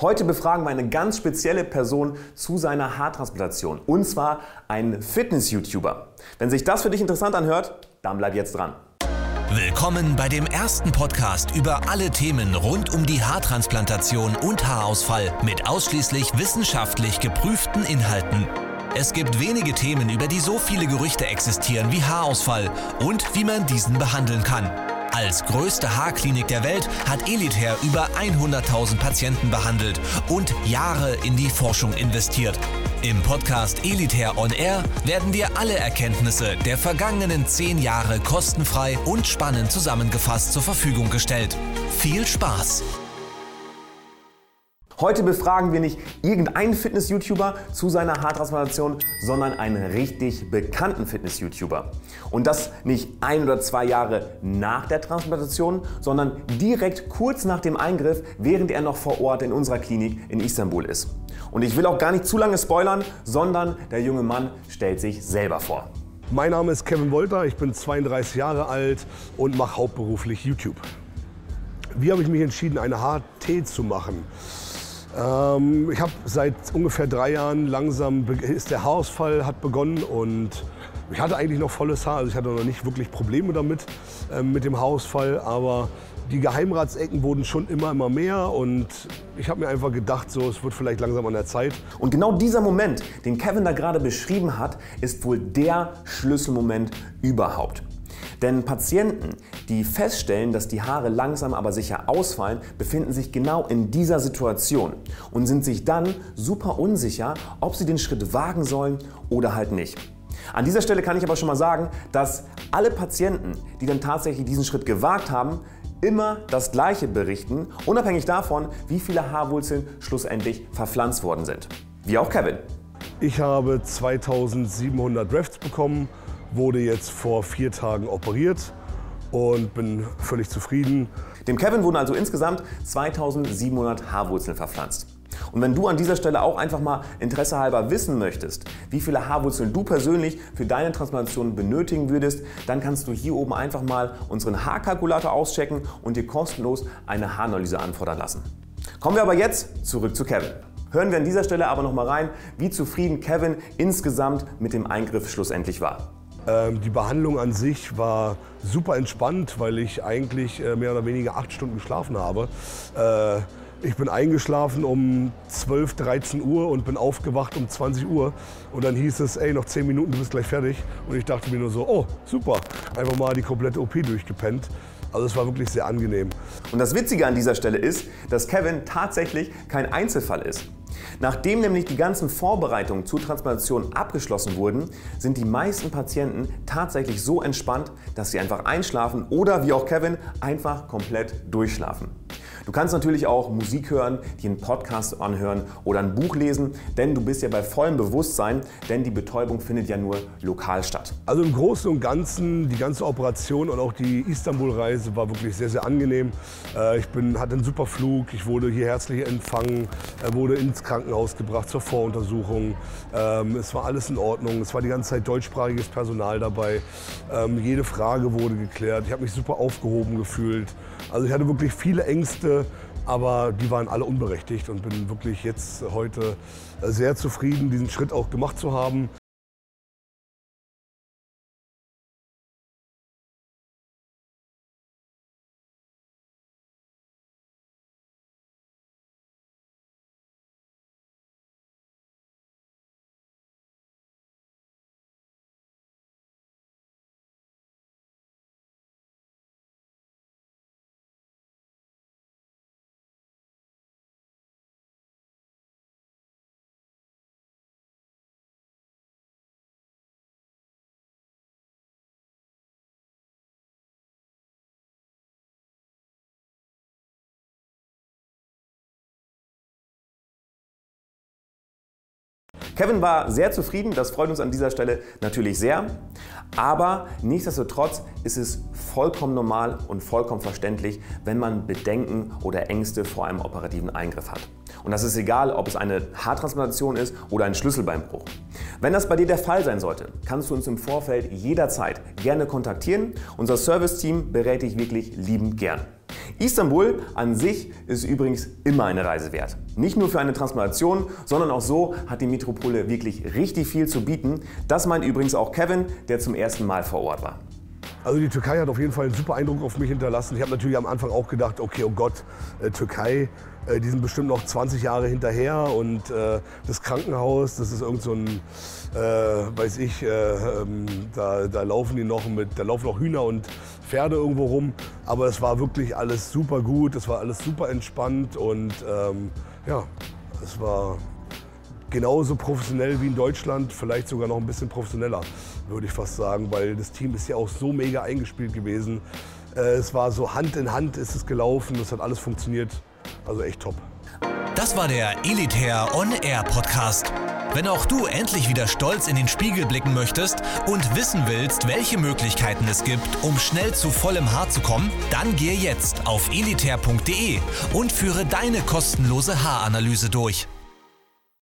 Heute befragen wir eine ganz spezielle Person zu seiner Haartransplantation. Und zwar einen Fitness-YouTuber. Wenn sich das für dich interessant anhört, dann bleib jetzt dran. Willkommen bei dem ersten Podcast über alle Themen rund um die Haartransplantation und Haarausfall mit ausschließlich wissenschaftlich geprüften Inhalten. Es gibt wenige Themen, über die so viele Gerüchte existieren wie Haarausfall und wie man diesen behandeln kann. Als größte Haarklinik der Welt hat Elitair über 100.000 Patienten behandelt und Jahre in die Forschung investiert. Im Podcast Elitair On Air werden dir alle Erkenntnisse der vergangenen zehn Jahre kostenfrei und spannend zusammengefasst zur Verfügung gestellt. Viel Spaß! Heute befragen wir nicht irgendeinen Fitness-YouTuber zu seiner Haartransplantation, sondern einen richtig bekannten Fitness-YouTuber. Und das nicht ein oder zwei Jahre nach der Transplantation, sondern direkt kurz nach dem Eingriff, während er noch vor Ort in unserer Klinik in Istanbul ist. Und ich will auch gar nicht zu lange spoilern, sondern der junge Mann stellt sich selber vor. Mein Name ist Kevin Wolter, ich bin 32 Jahre alt und mache hauptberuflich YouTube. Wie habe ich mich entschieden, eine HT zu machen? Ähm, ich habe seit ungefähr drei Jahren langsam, ist der Haarausfall hat begonnen und ich hatte eigentlich noch volles Haar, also ich hatte noch nicht wirklich Probleme damit, ähm, mit dem Haarausfall, aber die Geheimratsecken wurden schon immer, immer mehr und ich habe mir einfach gedacht, so, es wird vielleicht langsam an der Zeit. Und genau dieser Moment, den Kevin da gerade beschrieben hat, ist wohl der Schlüsselmoment überhaupt. Denn Patienten, die feststellen, dass die Haare langsam aber sicher ausfallen, befinden sich genau in dieser Situation und sind sich dann super unsicher, ob sie den Schritt wagen sollen oder halt nicht. An dieser Stelle kann ich aber schon mal sagen, dass alle Patienten, die dann tatsächlich diesen Schritt gewagt haben, immer das Gleiche berichten, unabhängig davon, wie viele Haarwurzeln schlussendlich verpflanzt worden sind. Wie auch Kevin. Ich habe 2700 Drafts bekommen wurde jetzt vor vier Tagen operiert und bin völlig zufrieden. Dem Kevin wurden also insgesamt 2700 Haarwurzeln verpflanzt. Und wenn du an dieser Stelle auch einfach mal interessehalber wissen möchtest, wie viele Haarwurzeln du persönlich für deine Transplantation benötigen würdest, dann kannst du hier oben einfach mal unseren Haarkalkulator auschecken und dir kostenlos eine Haaranalyse anfordern lassen. Kommen wir aber jetzt zurück zu Kevin. Hören wir an dieser Stelle aber noch mal rein, wie zufrieden Kevin insgesamt mit dem Eingriff schlussendlich war. Ähm, die Behandlung an sich war super entspannt, weil ich eigentlich äh, mehr oder weniger acht Stunden geschlafen habe. Äh, ich bin eingeschlafen um 12, 13 Uhr und bin aufgewacht um 20 Uhr. Und dann hieß es, ey, noch 10 Minuten, du bist gleich fertig. Und ich dachte mir nur so, oh, super. Einfach mal die komplette OP durchgepennt. Also es war wirklich sehr angenehm. Und das Witzige an dieser Stelle ist, dass Kevin tatsächlich kein Einzelfall ist. Nachdem nämlich die ganzen Vorbereitungen zur Transplantation abgeschlossen wurden, sind die meisten Patienten tatsächlich so entspannt, dass sie einfach einschlafen oder wie auch Kevin einfach komplett durchschlafen. Du kannst natürlich auch Musik hören, dir einen Podcast anhören oder ein Buch lesen, denn du bist ja bei vollem Bewusstsein, denn die Betäubung findet ja nur lokal statt. Also im Großen und Ganzen, die ganze Operation und auch die Istanbul-Reise war wirklich sehr, sehr angenehm. Äh, ich bin, hatte einen super Flug, ich wurde hier herzlich empfangen, wurde ins Krankenhaus gebracht zur Voruntersuchung. Ähm, es war alles in Ordnung, es war die ganze Zeit deutschsprachiges Personal dabei. Ähm, jede Frage wurde geklärt, ich habe mich super aufgehoben gefühlt. Also ich hatte wirklich viele Ängste, aber die waren alle unberechtigt und bin wirklich jetzt heute sehr zufrieden, diesen Schritt auch gemacht zu haben. Kevin war sehr zufrieden, das freut uns an dieser Stelle natürlich sehr. Aber nichtsdestotrotz ist es vollkommen normal und vollkommen verständlich, wenn man Bedenken oder Ängste vor einem operativen Eingriff hat. Und das ist egal, ob es eine Haartransplantation ist oder ein Schlüsselbeinbruch. Wenn das bei dir der Fall sein sollte, kannst du uns im Vorfeld jederzeit gerne kontaktieren. Unser Serviceteam berät dich wirklich liebend gern. Istanbul an sich ist übrigens immer eine Reise wert. Nicht nur für eine Transplantation, sondern auch so hat die Metropole wirklich richtig viel zu bieten. Das meint übrigens auch Kevin, der zum ersten Mal vor Ort war. Also die Türkei hat auf jeden Fall einen super Eindruck auf mich hinterlassen. Ich habe natürlich am Anfang auch gedacht, okay, oh Gott, äh, Türkei, äh, die sind bestimmt noch 20 Jahre hinterher und äh, das Krankenhaus, das ist irgend so ein, äh, weiß ich, äh, ähm, da, da laufen die noch mit, da laufen noch Hühner und Pferde irgendwo rum. Aber es war wirklich alles super gut, es war alles super entspannt und ähm, ja, es war genauso professionell wie in Deutschland, vielleicht sogar noch ein bisschen professioneller, würde ich fast sagen, weil das Team ist ja auch so mega eingespielt gewesen. Es war so Hand in Hand ist es gelaufen, es hat alles funktioniert, also echt top. Das war der Elitair On Air Podcast. Wenn auch du endlich wieder stolz in den Spiegel blicken möchtest und wissen willst, welche Möglichkeiten es gibt, um schnell zu vollem Haar zu kommen, dann gehe jetzt auf elitair.de und führe deine kostenlose Haaranalyse durch.